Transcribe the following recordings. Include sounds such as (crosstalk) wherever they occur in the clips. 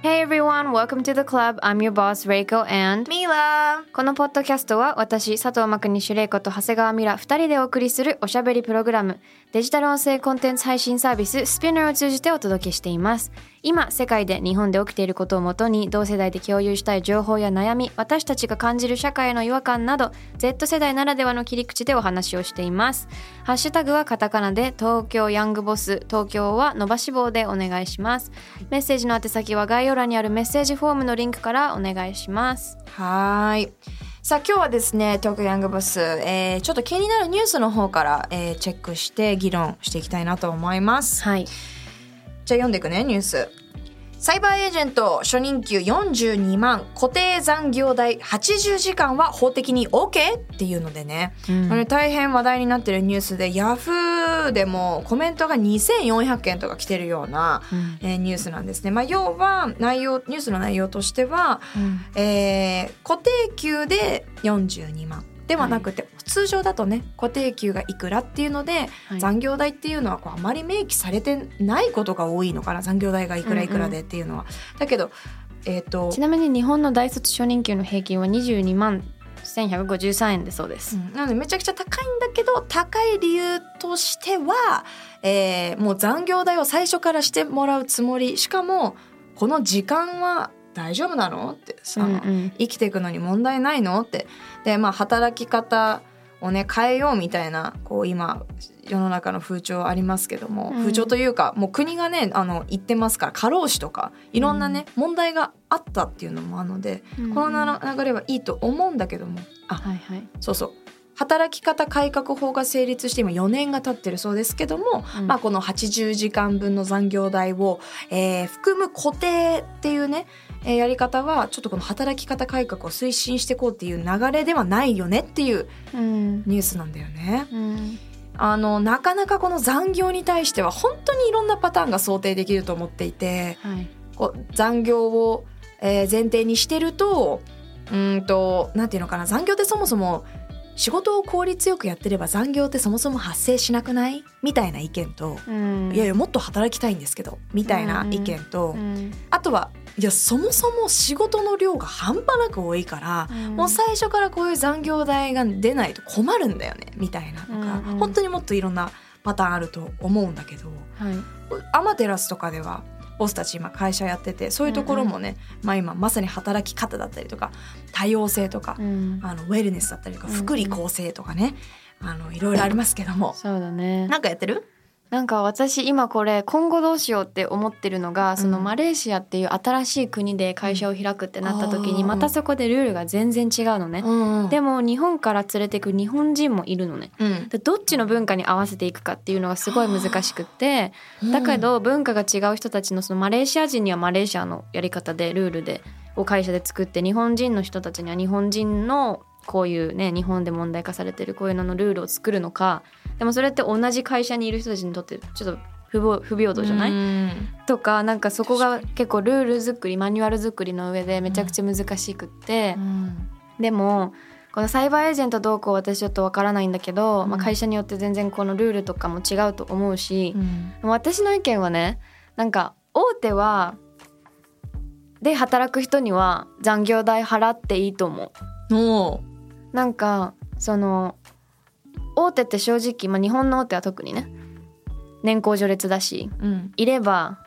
Hey everyone, welcome to the club. I'm your boss, Reiko and ミラこのポッドキャストは私、佐藤真国主玲子と長谷川ミラ2人でお送りするおしゃべりプログラム、デジタル音声コンテンツ配信サービス Spinner を通じてお届けしています。今、世界で日本で起きていることをもとに同世代で共有したい情報や悩み、私たちが感じる社会の違和感など、Z 世代ならではの切り口でお話をしています。ハッシュタグはカタカナで東京ヤングボス、東京は伸ばし棒でお願いします。メッセージの宛先は概要欄にあるメッセージフォームのリンクからお願いします。はいさあ今日はですね東京ヤングボス、えー、ちょっと気になるニュースの方から、えーチェックして議論していきたいなと思いますはい。じゃあ読んでいくねニュースサイバーエージェント初任給42万固定残業代80時間は法的に OK? っていうのでね、うん大変話題になってるニュースでヤフーでもコメントが2400件とか来てるような、えーニュースなんですね。まあ、要は内容ニュースの内容としては、えー固定給で42万ではなくて、通常だとね固定給がいくらっていうので、はい。残業代っていうのはこうあまり明記されてないことが多いのかな残業代がいくらいくらでっていうのは。だけどえっ、とちなみに日本の大卒初任給の平均は22万1153円でそうです。うん。なのでめちゃくちゃ高いんだけど高い理由としては、えーもう残業代を最初からしてもらうつもり。しかもこの時間は大丈夫なの？って。さ、うんうん。生きていくのに問題ないの？って。でまあ働き方をね変えようみたいなこう今世の中の風潮ありますけども、うん。風潮というかもう国がねあの言ってますから過労死とかいろんなね、問題があったっていうのもあるので、うん。この流れはいいと思うんだけどもあはいはい。そうそう。働き方改革法が成立して今4年が経ってるそうですけども、うん。まあ、この80時間分の残業代を、えー含む固定っていうね、えーやり方はちょっとこの働き方改革を推進していこうっていう流れではないよねっていううん。ニュースなんだよね。うん。あのなかなかこの残業に対しては本当にいろんなパターンが想定できると思っていてはい。こう残業を、えー前提にしてるとうーんとなんていうのかな残業ってそもそも仕事を効率よくやってれば残業ってそもそも発生しなくない？みたいな意見と、うん。いやいやもっと働きたいんですけどみたいな意見と、うん。あとはいやそもそも仕事の量が半端なく多いから、うんもう最初からこういう残業代が出ないと困るんだよねみたいなのが、うんうん本当にもっといろんなパターンあると思うんだけど。はい。アマテラスとかではボスたち今会社やっててそういうところもね、まあ、今まさに働き方だったりとか多様性とか、うんあのウェルネスだったりとかうんうん福利厚生とかね、あのいろいろありますけども、そうだね。なんかやってる？なんか私今これ今後どうしようって思ってるのが、そのうんマレーシアっていう新しい国で会社を開くってなった時にうん。またそこでルールが全然違うのね。うんでも日本から連れてく日本人もいるのね。うん、でどっちの文化に合わせていくかっていうのがすごい難しくってだけど文化が違う人たちのそのマレーシア人にはマレーシアのやり方でルールでを会社で作って日本人の人たちには日本人のこういうね日本で問題化されてるこういうののルールを作るのかでもそれって同じ会社にいる人たちにとってちょっと不平不平等じゃない、うん。とかなんかそこが結構ルール作りマニュアル作りの上でめちゃくちゃ難しくって。うん。でもこのサイバーエージェントどうこう私ちょっとわからないんだけど、うん。まあ、会社によって全然このルールとかも違うと思うし、うん。私の意見はねなんか大手はで働く人には残業代払っていいと思う。おなんかその大手って正直、まあ、日本の大手は特にね年功序列だしうん。いれば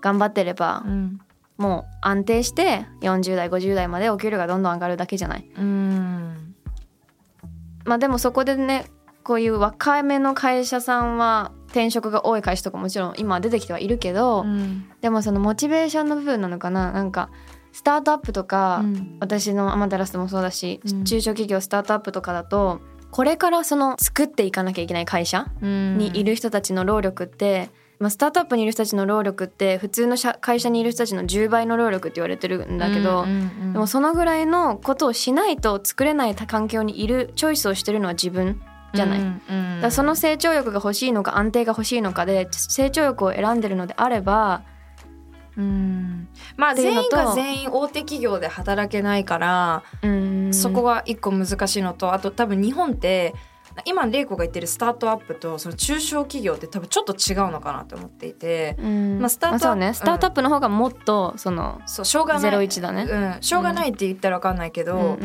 頑張ってればうん。もう安定して40代50代までお給料がどんどん上がるだけじゃない。うん。まあでもそこでねこういう若めの会社さんは転職が多い会社とかもちろん今出てきてはいるけど、うん。でもそのモチベーションの部分なのかな？なんかスタートアップとか、うん。私のアマテラスでもそうだし、うん。中小企業スタートアップとかだとこれからその作っていかなきゃいけない会社にいる人たちの労力ってまあ、スタートアップにいる人たちの労力って普通の社会社にいる人たちの10倍の労力って言われてるんだけど、でもそのぐらいのことをしないと作れない環境にいるチョイスをしてるのは自分じゃない。うんうんだその成長欲が欲しいのか安定が欲しいのかで成長欲を選んでるのであればうん。まあ全員が全員大手企業で働けないから、うん。そこが一個難しいのとあと多分日本って今玲子が言ってるスタートアップとその中小企業って多分ちょっと違うのかなと思っていて、うん。まあスタートアップね。スタートアップの方がもっとそのそうしょうがない。01だね。うん、しょうがないって言ったら分かんないけど、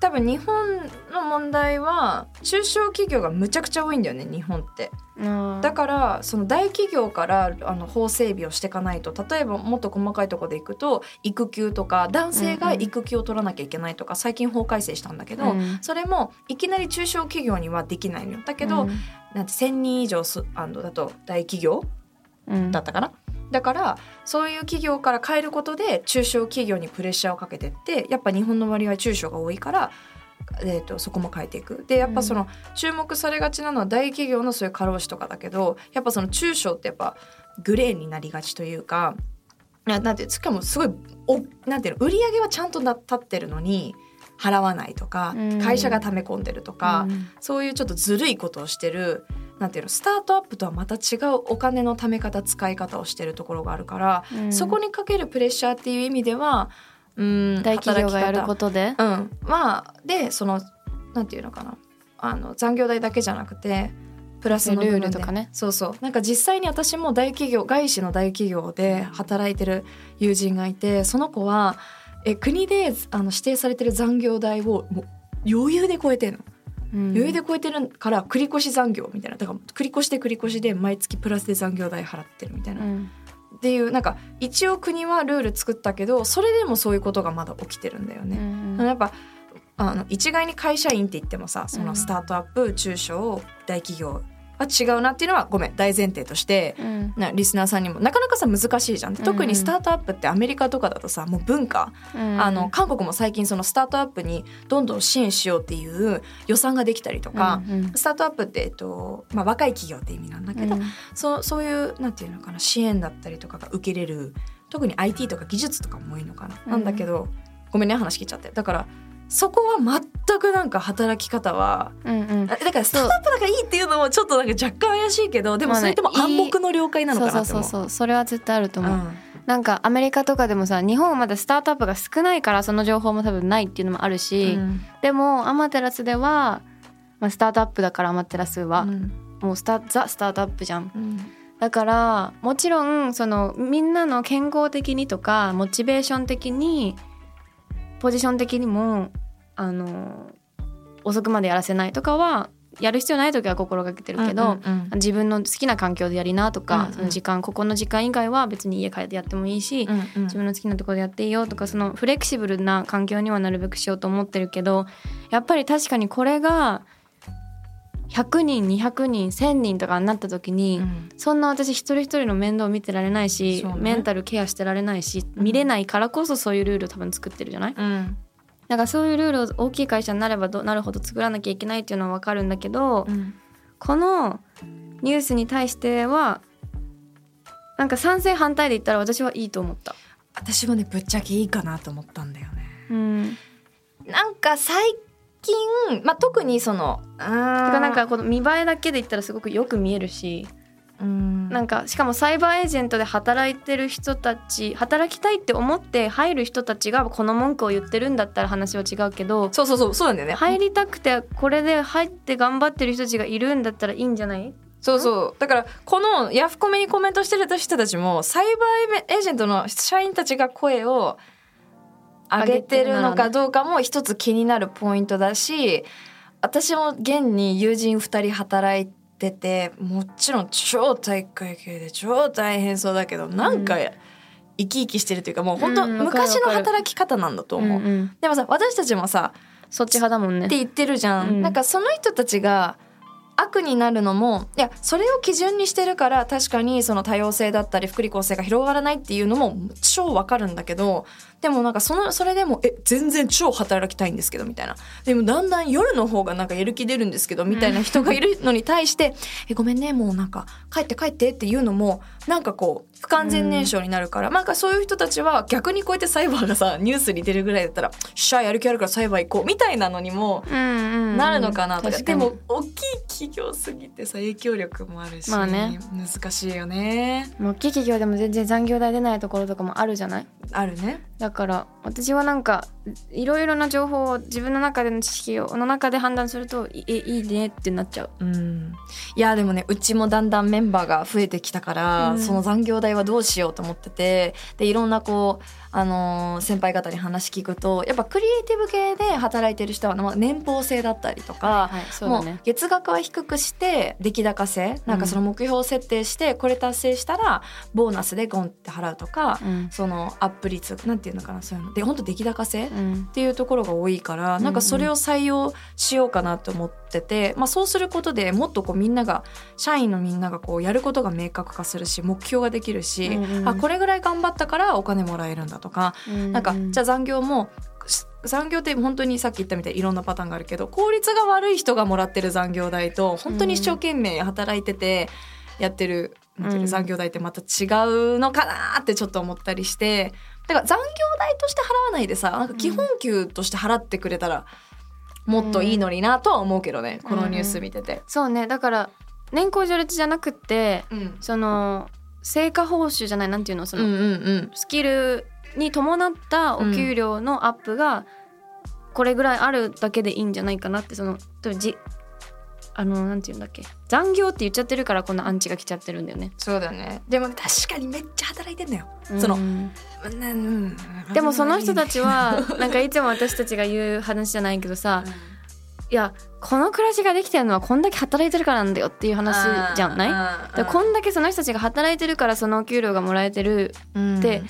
多分日本の問題は中小企業がむちゃくちゃ多いんだよね日本って。うんだからその大企業からあの法整備をしていかないと。例えばもっと細かいところでいくと育休とか男性が育休を取らなきゃいけないとか最近法改正したんだけど、うん。それもいきなり中小企業にはできないのよ。だけど、うん。なんて1,000人以上すあのだと大企業うん。だったかな、だからそういう企業から変えることで中小企業にプレッシャーをかけてってやっぱ日本の割合中小が多いから、えー、とそこも変えていく。でやっぱその注目されがちなのは大企業のそういう過労死とかだけどやっぱその中小ってやっぱグレーになりがちというかななんてしかもすごいおなんていうの売り上げはちゃんとな立ってるのに払わないとか、うん。会社が溜め込んでるとか、うん。そういうちょっとずるいことをしてるなんていうのスタートアップとはまた違うお金の貯め方使い方をしてるところがあるから、うん。そこにかけるプレッシャーっていう意味ではうん大企業がやることで？方うん。まあでそのなんていうのかな。あの残業代だけじゃなくてプラスのルールとかね。そうそう。なんか実際に私も大企業外資の大企業で働いてる友人がいてその子はえ国であの指定されてる残業代をもう余裕で超えてんの。うん。余裕で超えてるから繰り越し残業みたいな。だから繰り越して繰り越しで毎月プラスで残業代払ってるみたいな、っうん。ていうなんか一応国はルール作ったけどそれでもそういうことがまだ起きてるんだようね。ん。やっぱあの一概に会社員って言ってもさそのスタートアップ中小大企業は違うなっていうのはごめん大前提としてうん。なリスナーさんにもなかなかさ難しいじゃん特にスタートアップってアメリカとかだとさもう文化。うん。あの韓国も最近そのスタートアップにどんどん支援しようっていう予算ができたりとか、うんうん。スタートアップって、えっとまあ、若い企業って意味なんだけど、うん。そうそういうなんていうのかな支援だったりとかが受けれる特に IT とか技術とかも多いのかな、うんなんだけどごめんね話聞いちゃって。だからそこは全くなんか働き方はうんうん。あだからスタートアップだからいいっていうのもちょっとなんか若干怪しいけどでもそれとも暗黙の了解なのそうそうかなって思う。そうそう。それは絶対あると思う、うん。なんかアメリカとかでもさ日本はまだスタートアップが少ないからその情報も多分ないっていうのもあるし、うん。でもアマテラスでは、まあ、スタートアップだからアマテラスは、うん。もうスタザ・スタートアップじゃん。うん。だからもちろんそのみんなの健康的にとかモチベーション的にポジション的にもあの遅くまでやらせないとかはやる必要ない時は心がけてるけど、うんうんうん。自分の好きな環境でやりなとか、うんうん。その時間ここの時間以外は別に家帰ってやってもいいし、うんうん。自分の好きなところでやっていいよとかそのフレキシブルな環境にはなるべくしようと思ってるけどやっぱり確かにこれが100人200人1,000人とかになった時に、うん。そんな私一人一人の面倒を見てられないし、ね。メンタルケアしてられないし見れないからこそそういうルールを多分作ってるじゃない？うんだからそういうルールを大きい会社になればどなるほど作らなきゃいけないっていうのは分かるんだけど、うんこのニュースに対してはなんか賛成反対で言ったら私はいいと思った。私はねぶっちゃけいいかなと思ったんだよね。うん、なんか最近、まあ、特にそのなんかこの見栄えだけで言ったらすごくよく見えるしうんなんかしかもサイバーエージェントで働いてる人たち働きたいって思って入る人たちがこの文句を言ってるんだったら話は違うけどそうそうそうそうなんだよね。入りたくてこれで入って頑張ってる人たちがいるんだったらいいんじゃない？そうそう。だからこのヤフコメにコメントしてる人たちもサイバーエージェントの社員たちが声を上げてるのかどうかも一つ気になるポイントだし私も現に友人2人働いててもちろん超体育会系で超大変そうだけどなんか生き生きしてるというかもう本当うんわかるわかる。昔の働き方なんだと思う。うんうんでもさ私たちもさそっち派だもんね。って言ってるじゃん、うん。なんかその人たちが悪になるのもいやそれを基準にしてるから確かにその多様性だったり福利厚生が広がらないっていうのも超わかるんだけどでもなんかそのそれでもえ全然超働きたいんですけどみたいな。でもだんだん夜の方がなんかやる気出るんですけどみたいな人がいるのに対して「えごめんねもうなんか帰って帰って」っていうのもなんかこう不完全燃焼になるから、なんかそういう人たちは逆にこうやってサイバーがさ (laughs) ニュースに出るぐらいだったら「しゃやる気あるからサイバー行こう」みたいなのにもなるのかなとか,、でも大きい企業すぎてさ影響力もあるし、まあね、難しいよね。大きい企業でも全然残業代出ないところとかもあるじゃない？あるね。だから私はなんかいろいろな情報を自分の中での知識をの中で判断するといいいねってなっちゃう。うん、いやでもねうちもだんだんメンバーが増えてきたから、うん、その残業代はどうしようと思っててでいろんなこうあのー、先輩方に話聞くとやっぱクリエイティブ系で働いてる人は、まあ、年俸制だったりとか、はいはいね、もう月額は低くして出来高制なんかその目標設定してこれ達成したらボーナスでゴンって払うとか、うん、そのアップ率なんていうのかなそういうの。で本当出来高制、っていうところが多いから、うん、なんかそれを採用しようかなと思ってて、まあ、そうすることでもっとこうみんなが社員のみんながこうやることが明確化するし目標ができるし、うんうん、あこれぐらい頑張ったからお金もらえるんだとか、うんうん、なんかじゃあ残業も残業って本当にさっき言ったみたいにいろんなパターンがあるけど効率が悪い人がもらってる残業代と本当に一生懸命働いててやってる,、うん、残業代ってまた違うのかなってちょっと思ったりして。だから残業代として払わないでさなんか基本給として払ってくれたらもっといいのになとは思うけどね、うん、このニュース見てて。そうね。だから年功序列じゃなくて、うん、その成果報酬じゃないなんていうのその、うんうんうん、スキルに伴ったお給料のアップがこれぐらいあるだけでいいんじゃないかなってそのじあのなんていうんだっけ。残業って言っちゃってるからこんなアンチが来ちゃってるんだよね。そうだよね。でも確かにめっちゃ働いてんだよ、うん、その、うん、でもその人たちはなんかいつも私たちが言う話じゃないけどさ、(laughs) うん。いやこの暮らしができてるのはこんだけ働いてるからなんだよっていう話じゃない？でこんだけその人たちが働いてるからそのお給料がもらえてるって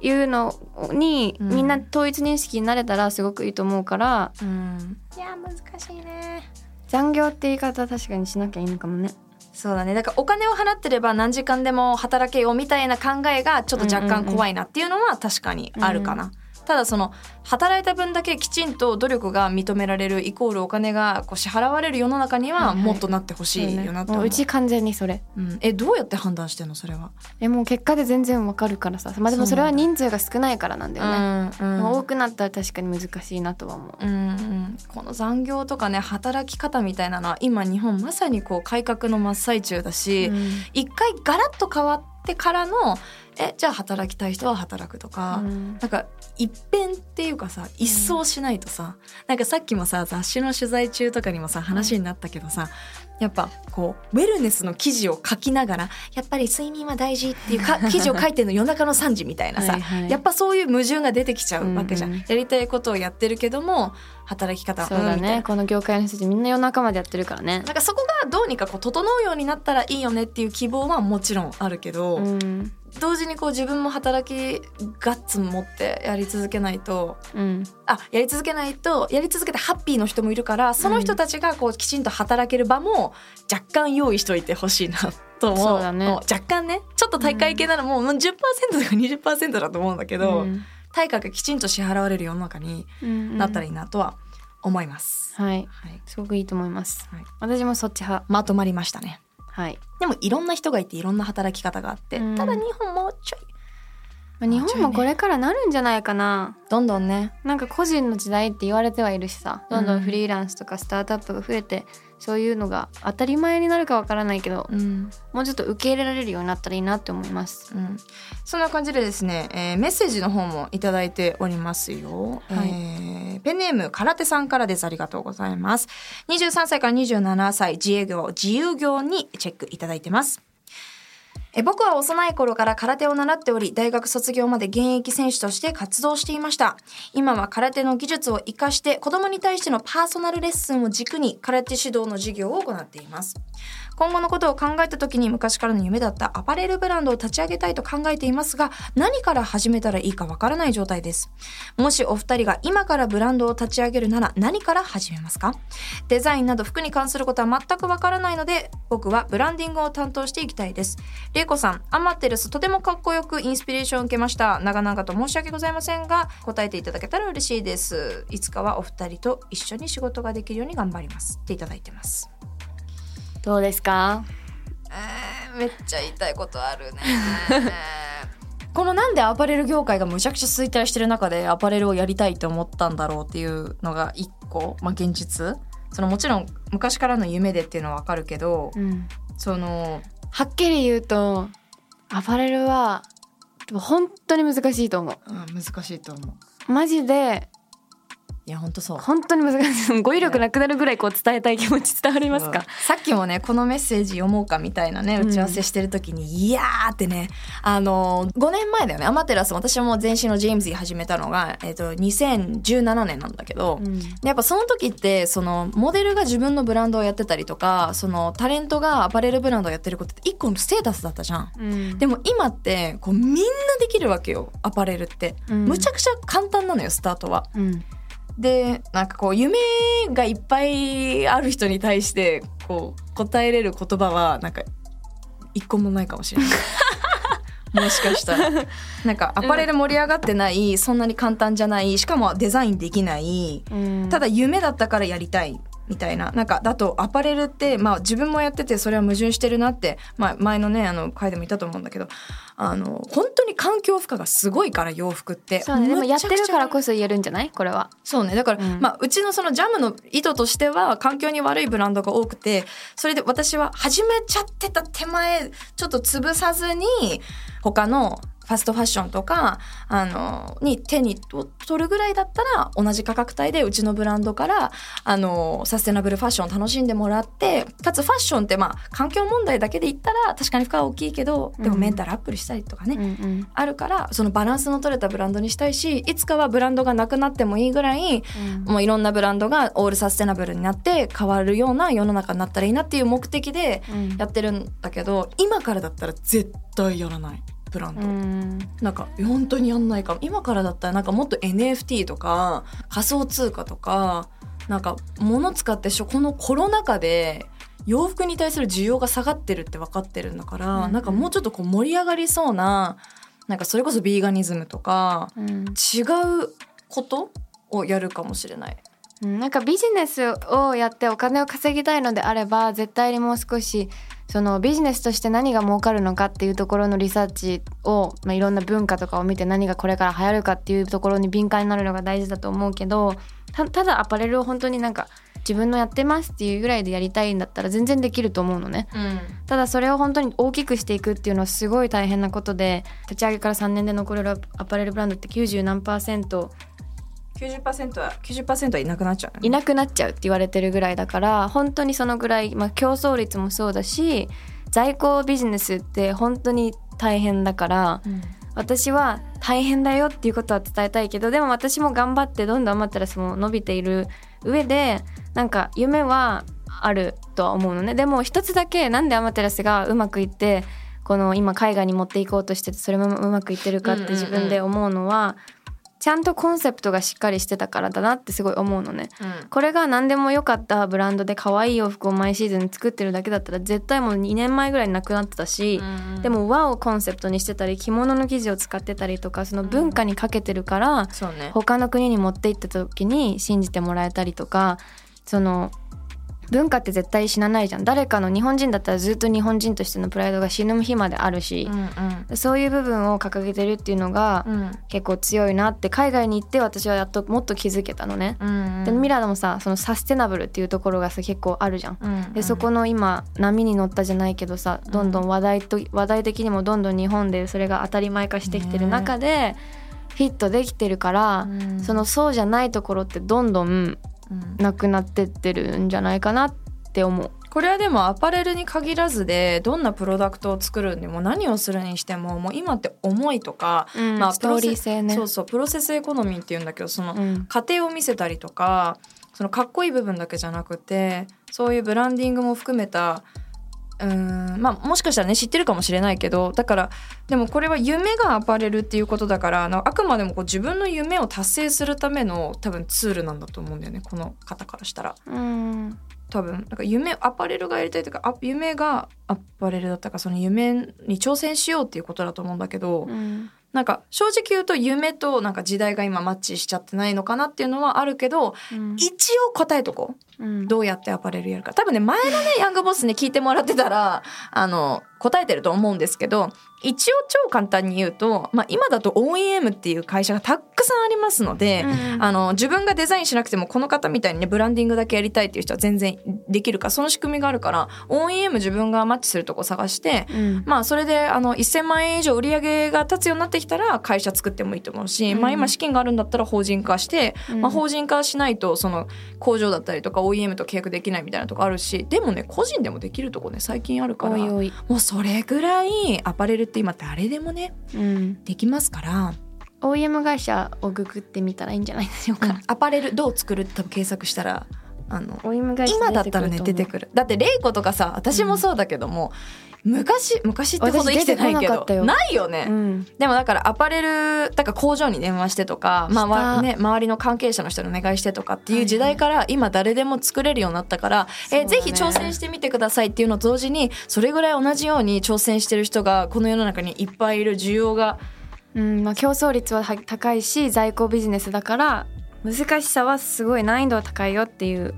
いうのに、うん、みんな統一認識になれたらすごくいいと思うから、うん、いや難しいね残業って言い方確かにしなきゃいいのかもね。そうだね。だからお金を払ってれば何時間でも働けよみたいな考えがちょっと若干怖いなっていうのは確かにあるかな。うんうんうんただその働いた分だけきちんと努力が認められるイコールお金がこう支払われる世の中にはもっとなってほしいよなと思う,、うち完全にそれ、うん、えどうやって判断してんのそれは？えもう結果で全然わかるからさ。まあでもそれは人数が少ないからなんだよね、うんうん、多くなったら確かに難しいなとは思う、うんうん、この残業とかね働き方みたいなのは今日本まさにこう改革の真っ最中だし、うん、一回ガラッと変わってからのえじゃあ働きたい人は働くとか、うん、なんか一変っていうかさ一掃しないとさ、うん、なんかさっきもさ雑誌の取材中とかにもさ話になったけどさ、やっぱこうウェルネスの記事を書きながらやっぱり睡眠は大事っていうか (laughs) 記事を書いてるの夜中の3時みたいなさはい、やっぱそういう矛盾が出てきちゃうわけじゃん、うんうん、やりたいことをやってるけども働き方そうだね。この業界の人たちみんな夜中までやってるからね。なんかそこがどうにかこう整うようになったらいいよねっていう希望はもちろんあるけど、うん同時にこう自分も働きガッツ持ってやり続けないと、うん、あやり続けないとやり続けてハッピーの人もいるからその人たちがこうきちんと働ける場も若干用意しといてほしいなと思う、ね、若干ねちょっと大会系ならもう10%とか20%だと思うんだけど、うん、対価がきちんと支払われる世の中になったらいいなとは思います。はい、はい、すごくいいと思います。はい、私もそっち派。まとまりましたね。はい、でもいろんな人がいていろんな働き方があって、うん、ただ日本もうちょい。まあ、日本もこれからなるんじゃないかな、どんどんね。なんか個人の時代って言われてはいるしさ。どんどん。フリーランスとかスタートアップが増えて、そういうのが当たり前になるかわからないけど、うん、もうちょっと受け入れられるようになったらいいなって思います、うん、そんな感じでですね、えー、メッセージの方も頂いておりますよ、はい、えー、ペンネーム空手さんからです。ありがとうございます。23歳から27歳自営業自由業にチェックいただいてますえ僕は幼い頃から空手を習っており、大学卒業まで現役選手として活動していました。今は空手の技術を活かして子供に対してのパーソナルレッスンを軸に空手指導の授業を行っています。今後のことを考えた時に昔からの夢だったアパレルブランドを立ち上げたいと考えていますが何から始めたらいいかわからない状態です。もしお二人が今からブランドを立ち上げるなら何から始めますか？デザインなど服に関することは全くわからないので僕はブランディングを担当していきたいです。玲子さんアマテルスとてもかっこよくインスピレーションを受けました。長々と申し訳ございませんが答えていただけたら嬉しいです。いつかはお二人と一緒に仕事ができるように頑張ります。っていただいてます。どうですか？えー、めっちゃ言いたいことあるね。(laughs) このなんでアパレル業界がむちゃくちゃ衰退してる中でアパレルをやりたいって思ったんだろうっていうのが一個、まあ、現実。そのもちろん昔からの夢でっていうのはわかるけど、うん。そのはっきり言うとアパレルは本当に難しいと思う。ん、難しいと思うう。マジでいや本当そう。本当に難しい。(laughs) 語彙力なくなるぐらいこう伝えたい気持ち伝わりますか？うん、さっきもねこのメッセージ読もうかみたいなね打ち合わせしてる時に、いやーってねあの5年前だよね。アマテラス私も前身のジェームズに始めたのが、えっと2017年なんだけど、うん。でやっぱその時ってそのモデルが自分のブランドをやってたりとかそのタレントがアパレルブランドをやってることって一個のステータスだったじゃん。うん。でも今ってこうみんなできるわけよ。アパレルって、うん。むちゃくちゃ簡単なのよスタートは。うんでなんかこう夢がいっぱいある人に対してこう答えれる言葉はなんか一個もないかもしれない。(laughs) もしかしたら。なんかアパレル盛り上がってない、そんなに簡単じゃないしかもデザインできない。うん。ただ夢だったからやりたいみたいな。なんかだとアパレルって、まあ、自分もやっててそれは矛盾してるなって、まあ、前のねあの回でも言ったと思うんだけどあの本当に環境負荷がすごいから洋服って。そうね。でもやってるからそこそ言えるんじゃない？これは。そうね。だから、うん。まあ、うちのそのジャムの意図としては環境に悪いブランドが多くてそれで私は始めちゃってた手前ちょっと潰さずに他のファストファッションとかあのに手に取るぐらいだったら同じ価格帯でうちのブランドからあのサステナブルファッションを楽しんでもらってかつファッションってまあ環境問題だけで言ったら確かに負荷は大きいけどでもメンタルアップルしたりとかね、うんうん。あるからそのバランスの取れたブランドにしたいしいつかはブランドがなくなってもいいぐらいもういろんなブランドがオールサステナブルになって変わるような世の中になったらいいなっていう目的でうん。やってるんだけど今からだったら絶対やらないブランド、うん。なんか本当にやんないかも。今からだったらなんかもっと NFT とか仮想通貨とかなんか物使ってしょこのコロナ禍で洋服に対する需要が下がってるって分かってるんだから、うんうん。なんかもうちょっとこう盛り上がりそうななんかそれこそビーガニズムとかうん違うことをやるかもしれない。うん。なんかビジネスをやってお金を稼ぎたいのであれば絶対にもう少しそのビジネスとして何が儲かるのかっていうところのリサーチを、まあ、いろんな文化とかを見て何がこれから流行るかっていうところに敏感になるのが大事だと思うけどたただアパレルを本当になんか自分のやってますっていうぐらいでやりたいんだったら全然できると思うのね。ただそれを本当に大きくしていくっていうのはすごい大変なことで立ち上げから3年で残れるアパレルブランドって90何パーセント90%は90%はいなくなっちゃう、いなくなっちゃうって言われてるぐらいだから本当にそのぐらい、まあ、競争率もそうだし在庫ビジネスって本当に大変だからうん。私は大変だよっていうことは伝えたいけどでも私も頑張ってどんどんアマテラスも伸びている上でなんか夢はあるとは思うのね。でも一つだけなんでアマテラスがうまくいってこの今海外に持っていこうとしててそれもうまくいってるかって自分で思うのは、ちゃんとコンセプトがしっかりしてたからだなってすごい思うのね。これが何でも良かったブランドで可愛い洋服を毎シーズン作ってるだけだったら絶対もう2年前ぐらいになくなってたし、でも和をコンセプトにしてたり着物の生地を使ってたりとかその文化にかけてるから、そうね。他の国に持って行った時に信じてもらえたりとかその文化って絶対死なないじゃん。誰かの日本人だったらずっと日本人としてのプライドが死ぬ日まであるしう、んそういう部分を掲げてるっていうのがうん。結構強いなって海外に行って私はやっともっと気づけたのね。うんでミラーでもさそのサステナブルっていうところがさ結構あるじゃん。うんでそこの今波に乗ったじゃないけどさどんどん話題と話題的にもどんどん日本でそれが当たり前化してきてる中でフィットできてるから、うん。そのそうじゃないところってどんどんうんなくなってってるんじゃないかなって思う。これはでもアパレルに限らずでどんなプロダクトを作るにも何をするにしてももう今って思いとか、まあストーリー性ね。そうそうプロセスエコノミーっていうんだけどそのうん過程を見せたりとかそのかっこいい部分だけじゃなくてそういうブランディングも含めたうん。まあもしかしたらね知ってるかもしれないけどだからでもこれは夢がアパレルっていうことだからあくまでもこう自分の夢を達成するための多分ツールなんだと思うんだよねこの方からしたら。うん。多分なんか夢アパレルがやりたいというかあ夢がアパレルだったかその夢に挑戦しようっていうことだと思うんだけど、うんなんか正直言うと夢となんか時代が今マッチしちゃってないのかなっていうのはあるけど、うん。一応答えとこう。うん。どうやってアパレルやるか。多分ね前のねヤングボスに聞いてもらってたらあの答えてると思うんですけど一応超簡単に言うと、まあ、今だと OEM っていう会社がたくさんありますので、うんあの自分がデザインしなくてもこの方みたいにねブランディングだけやりたいっていう人は全然できるからその仕組みがあるから OEM 自分がマッチするとこ探してうん。まあそれであの1,000万円以上売り上げが立つようになってきたら会社作ってもいいと思うし、うん。まあ今資金があるんだったら法人化して、うん。まあ、法人化しないとその工場だったりとか OEM と契約できないみたいなとこあるしでもね個人でもできるとこね最近あるからもうそれぐらいアパレルって今誰でもねうん、できますから、OEM 会社をググってみたらいいんじゃないでしょうか、アパレルどう作るって多分検索したらあの今だったらね出てくるだってレイコとかさ私もそうだけども、昔昔ってほど生きてないけどないよね、うん。でもだからアパレルだから工場に電話してとか、まあね、周りの関係者の人にお願いしてとかっていう時代から今誰でも作れるようになったから、そうだね。えぜひ挑戦してみてくださいっていうのと同時にそれぐらい同じように挑戦してる人がこの世の中にいっぱいいる需要がうんまあ、競争率はは高いし在庫ビジネスだから難しさはすごい難易度は高いよっていう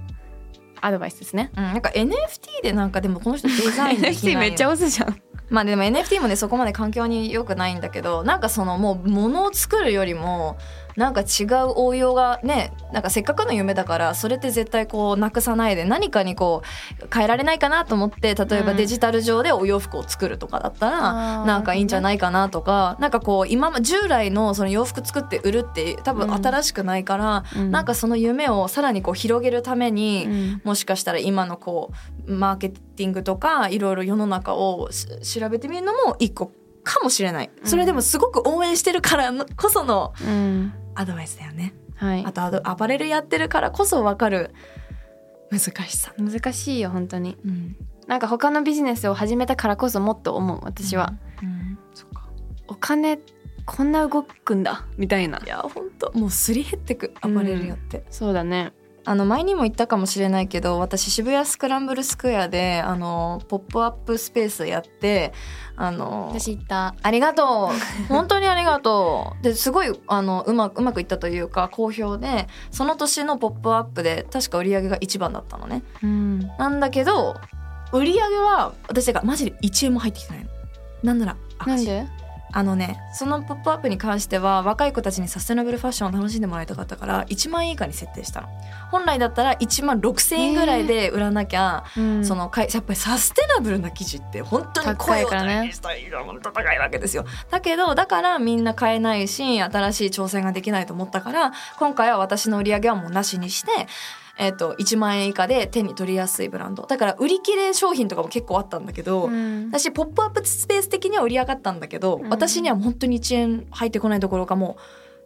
アドバイスですね。うん、なんか NFT でなんかでもこの人デザインできないよめっちゃ押すじゃん。まあでも NFT もねそこまで環境に良くないんだけどなんかそのもう物を作るよりもなんか違う応用がねなんかせっかくの夢だからそれって絶対こうなくさないで何かにこう変えられないかなと思って例えばうん。デジタル上でお洋服を作るとかだったら、あーなんかいいんじゃないかなとかなんかこう今ま従来のその洋服作って売るって多分新しくないから、うん。なんかその夢をさらにこう広げるために、うん。もしかしたら今のこうマーケティングとかいろいろ世の中をし調べてみるのも一個かもしれない。それでもすごく応援してるからのこそのうんアドバイスだよね。はい。あとアドアパレルやってるからこそ分かる難しさ、難しいよ本当に。うん、なんか他のビジネスを始めたからこそもっと思う私は、、うん。そっか。お金こんな動くんだみたいな。いや本当。もうすり減ってくアパレルやって、そうだねあの前にも言ったかもしれないけど私渋谷スクランブルスクエアであのポップアップスペースやってあの私言った。ありがとう。本当にありがとう。ですごいあのうまうまくいったというか好評でその年の「ポップアップで確か売り上げが一番だったのね。うん。なんだけど売り上げは私だからマジで1円も入ってきてないの。なんなら赤字なんで？あのねその「ポップアップに関しては若い子たちにサステナブルファッションを楽しんでもらいたかったから1万円以下に設定したの。本来だったら1万6,000円ぐらいで売らなきゃ、うん。そのかいやっぱりサステナブルな生地って本当に声を高いからね。大にしたい本当高いわけですよ。だけどだからみんな買えないし新しい挑戦ができないと思ったから今回は私の売り上げはもうなしにしてえっと1万円以下で手に取りやすいブランド。だから売り切れ商品とかも結構あったんだけど、うん。私ポップアップスペース的には売り上がったんだけど、うん。私には本当に1円入ってこないどころかも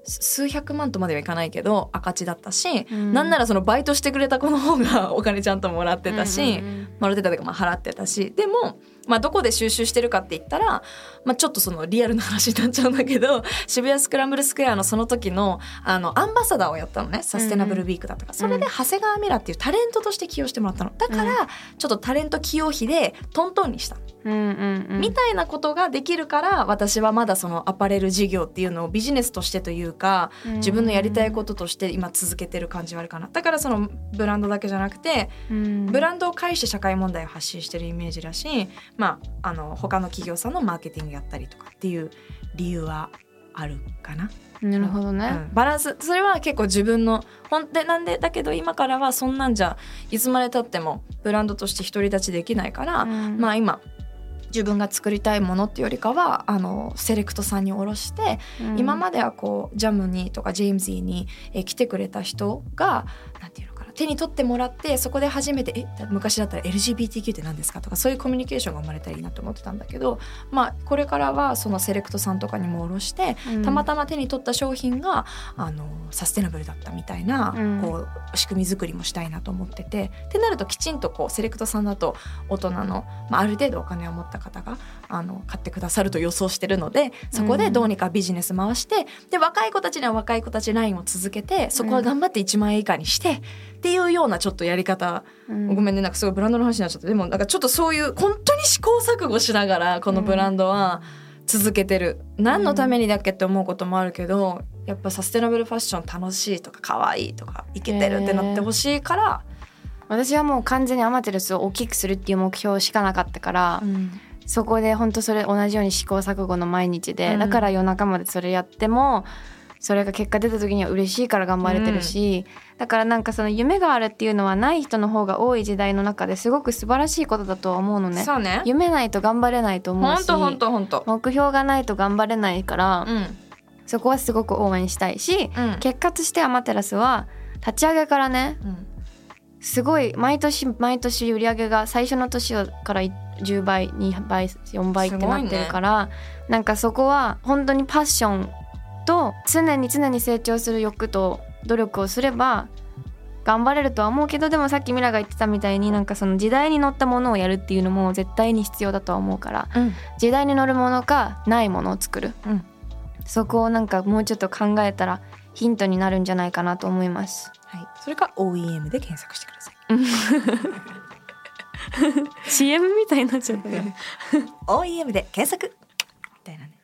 うす数百万とまではいかないけど赤字だったし、うん。なんならそのバイトしてくれた子の方がお金ちゃんともらってたし、もらってたというかまあ払ってたし。でも、まあ、どこで収集してるかって言ったら、まあ、ちょっとそのリアルな話になっちゃうんだけど (laughs) 渋谷スクランブルスクエアのその時のあのアンバサダーをやったのね。サステナブルウィークだったから、それで長谷川ミラっていうタレントとして起用してもらったの。だから、うん。ちょっとタレント起用費でトントンにした。のうんうんうん。みたいなことができるから私はまだそのアパレル事業っていうのをビジネスとしてというか自分のやりたいこととして今続けてる感じはあるかな。だからそのブランドだけじゃなくてうん。ブランドを介して社会問題を発信してるイメージだしまああの他の企業さんのマーケティングやったりとかっていう理由はあるかな、なるほどね、うん。バランスそれは結構自分のほんでなんでだけど今からはそんなんじゃいつまでたってもブランドとして独り立ちできないから、うん。まあ今自分が作りたいものっていうよりかはあのセレクトさんにおろして、今まではこうジャムにとかジェームズィに、えー来てくれた人がなんていう手に取ってもらってそこで初めて「え昔だったら LGBTQ って何ですか?」とかそういうコミュニケーションが生まれたらいいなと思ってたんだけど、まあ、これからはそのセレクトさんとかにも卸して、うん、たまたま手に取った商品があのサステナブルだったみたいな、うん、こう仕組み作りもしたいなと思っててってなるときちんとこうセレクトさんだと大人の、まあ、ある程度お金を持った方があの買ってくださると予想してるのでそこでどうにかビジネス回して、うん、で若い子たちには若い子たちラインを続けてそこは頑張って1万円以下にして、っていうようなちょっとやり方、うん、ごめんねなんかすごいブランドの話になっちゃって。でもなんかちょっとそういう本当に試行錯誤しながらこのブランドは続けてる、うん、何のためにだっけって思うこともあるけどやっぱサステナブルファッション楽しいとか可愛いとかいけてるってなってほしいから。私はもう完全にアマテラスを大きくするっていう目標しかなかったから、うん、そこで本当それ同じように試行錯誤の毎日で、うん、だから夜中までそれやってもそれが結果出た時には嬉しいから頑張れてるし、うん、だからなんかその夢があるっていうのはない人の方が多い時代の中ですごく素晴らしいことだとは思うのね。ね。夢ないと頑張れないと思うし目標がないと頑張れないから、うん、そこはすごく応援したいし、うん、結果としてアマテラスは立ち上げからね、すごい毎年毎年売り上げが最初の年から10倍2倍4倍ってなってるから、ね、なんかそこは本当にパッションと常に常に成長する欲と努力をすれば頑張れるとは思うけどでもさっきミラが言ってたみたいになんかその時代に乗ったものをやるっていうのも絶対に必要だとは思うから、うん、時代に乗るものかないものを作る、うん、そこをなんかもうちょっと考えたらヒントになるんじゃないかなと思います。はい、それか OEM で検索してください。(laughs) CM みたいになっちゃった OEM (laughs) で検索。みたいなね。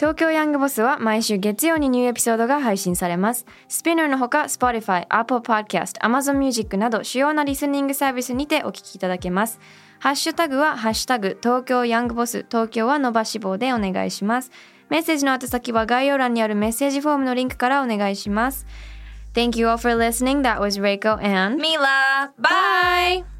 東京ヤングボスは毎週月曜にニューエピソードが配信されます。スピナーのほか Spotify、Apple Podcast、Amazon Music など主要なリスニングサービスにてお聞きいただけます。ハッシュタグはハッシュタグ東京ヤングボス東京は伸ばし棒でお願いします。メッセージの宛先は概要欄にあるメッセージフォームのリンクからお願いします。Thank you all for listening. That was Reiko and Mila. Bye.